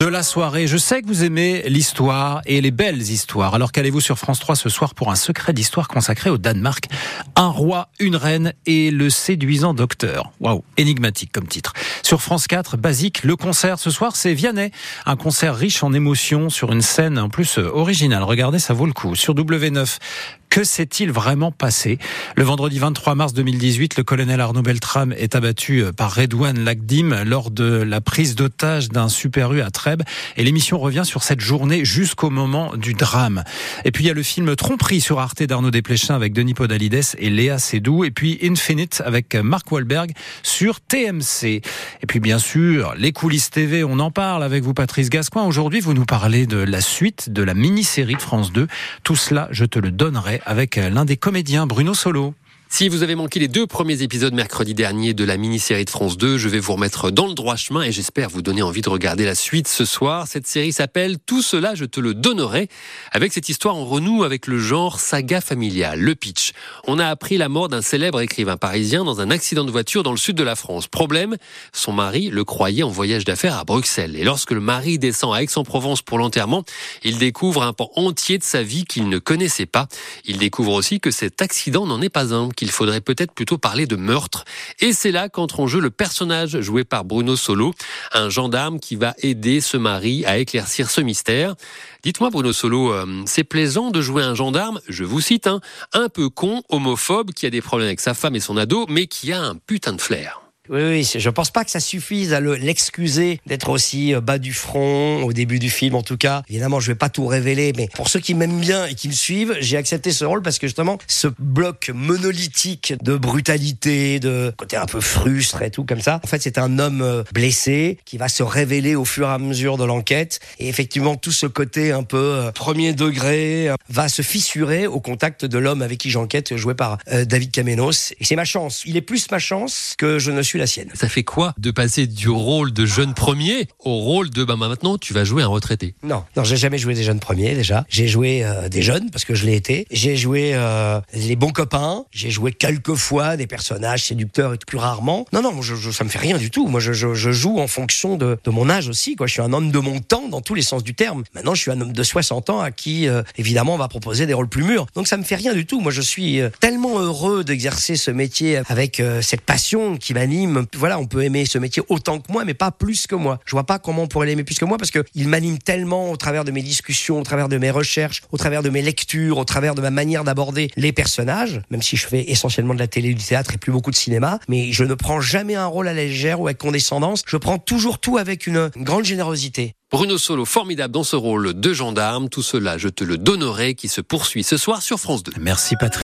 de la soirée. Je sais que vous aimez l'histoire et les belles histoires. Alors qu'allez-vous sur France 3 ce soir pour un secret d'histoire consacré au Danemark? Un roi, une reine et le séduisant docteur. Waouh, énigmatique comme titre. Sur France 4, basique, le concert ce soir, c'est Vianney. Un concert riche en émotions sur une scène en plus originale. Regardez, ça vaut le coup. Sur W9, que s'est-il vraiment passé? Le vendredi 23 mars 2018, le colonel Arnaud Beltrame est abattu par Redouane Lagdim lors de la prise d'otage d'un Super U à Trèbes. Et l'émission revient sur cette journée jusqu'au moment du drame. Et puis il y a le film Tromperie sur Arte d'Arnaud Desplechin avec Denis Podalides et Léa Seydoux. Et puis Infinite avec Mark Wahlberg sur TMC. Et puis bien sûr, les coulisses TV, on en parle avec vous Patrice Gascoin. Aujourd'hui, vous nous parlez de la suite de la mini-série de France 2. Tout cela, je te le donnerai avec l'un des comédiens, Bruno Solo. Si vous avez manqué les deux premiers épisodes mercredi dernier de la mini-série de France 2, je vais vous remettre dans le droit chemin et j'espère vous donner envie de regarder la suite ce soir. Cette série s'appelle Tout cela, je te le donnerai. Avec cette histoire, on renoue avec le genre saga familiale, le pitch. On a appris la mort d'un célèbre écrivain parisien dans un accident de voiture dans le sud de la France. Problème, son mari le croyait en voyage d'affaires à Bruxelles. Et lorsque le mari descend à Aix-en-Provence pour l'enterrement, il découvre un pan entier de sa vie qu'il ne connaissait pas. Il découvre aussi que cet accident n'en est pas un, qu'il faudrait peut-être plutôt parler de meurtre. Et c'est là qu'entre en jeu le personnage joué par Bruno Solo, un gendarme qui va aider ce mari à éclaircir ce mystère. Dites-moi Bruno Solo, euh, c'est plaisant de jouer un gendarme, je vous cite, hein, un peu con, homophobe, qui a des problèmes avec sa femme et son ado, mais qui a un putain de flair. Oui, oui, je pense pas que ça suffise à l'excuser d'être aussi euh, bas du front au début du film, en tout cas. Évidemment, je vais pas tout révéler, mais pour ceux qui m'aiment bien et qui me suivent, j'ai accepté ce rôle parce que justement, ce bloc monolithique de brutalité, de côté un peu frustre et tout comme ça, en fait, c'est un homme euh, blessé qui va se révéler au fur et à mesure de l'enquête. Et effectivement, tout ce côté un peu euh, premier degré va se fissurer au contact de l'homme avec qui j'enquête, joué par David Kamenos. Et c'est ma chance. Il est plus ma chance que je ne suis la sienne. Ça fait quoi de passer du rôle de jeune premier au rôle de bah, maintenant tu vas jouer un retraité? Non, non, j'ai jamais joué des jeunes premiers déjà. J'ai joué euh, des jeunes parce que je l'ai été. J'ai joué euh, les bons copains. J'ai joué quelques fois des personnages séducteurs et plus rarement. Non, non, je, je, ça me fait rien du tout. Moi, je, je joue en fonction de, de, mon âge aussi. Quoi. Je suis un homme de mon temps dans tous les sens du terme. Maintenant, je suis un homme de 60 ans à qui, euh, évidemment, on va proposer des rôles plus mûrs. Donc, ça me fait rien du tout. Moi, je suis tellement heureux d'exercer ce métier avec cette passion qui m'anime voilà, on peut aimer ce métier autant que moi, mais pas plus que moi. Je vois pas comment on pourrait l'aimer plus que moi parce qu'il m'anime tellement au travers de mes discussions, au travers de mes recherches, au travers de mes lectures, au travers de ma manière d'aborder les personnages, même si je fais essentiellement de la télé, du théâtre et plus beaucoup de cinéma, mais je ne prends jamais un rôle à la légère ou avec condescendance. Je prends toujours tout avec une grande générosité. Bruno Solo, formidable dans ce rôle de gendarme. Tout cela, je te le donnerai, qui se poursuit ce soir sur France 2. Merci Patrick.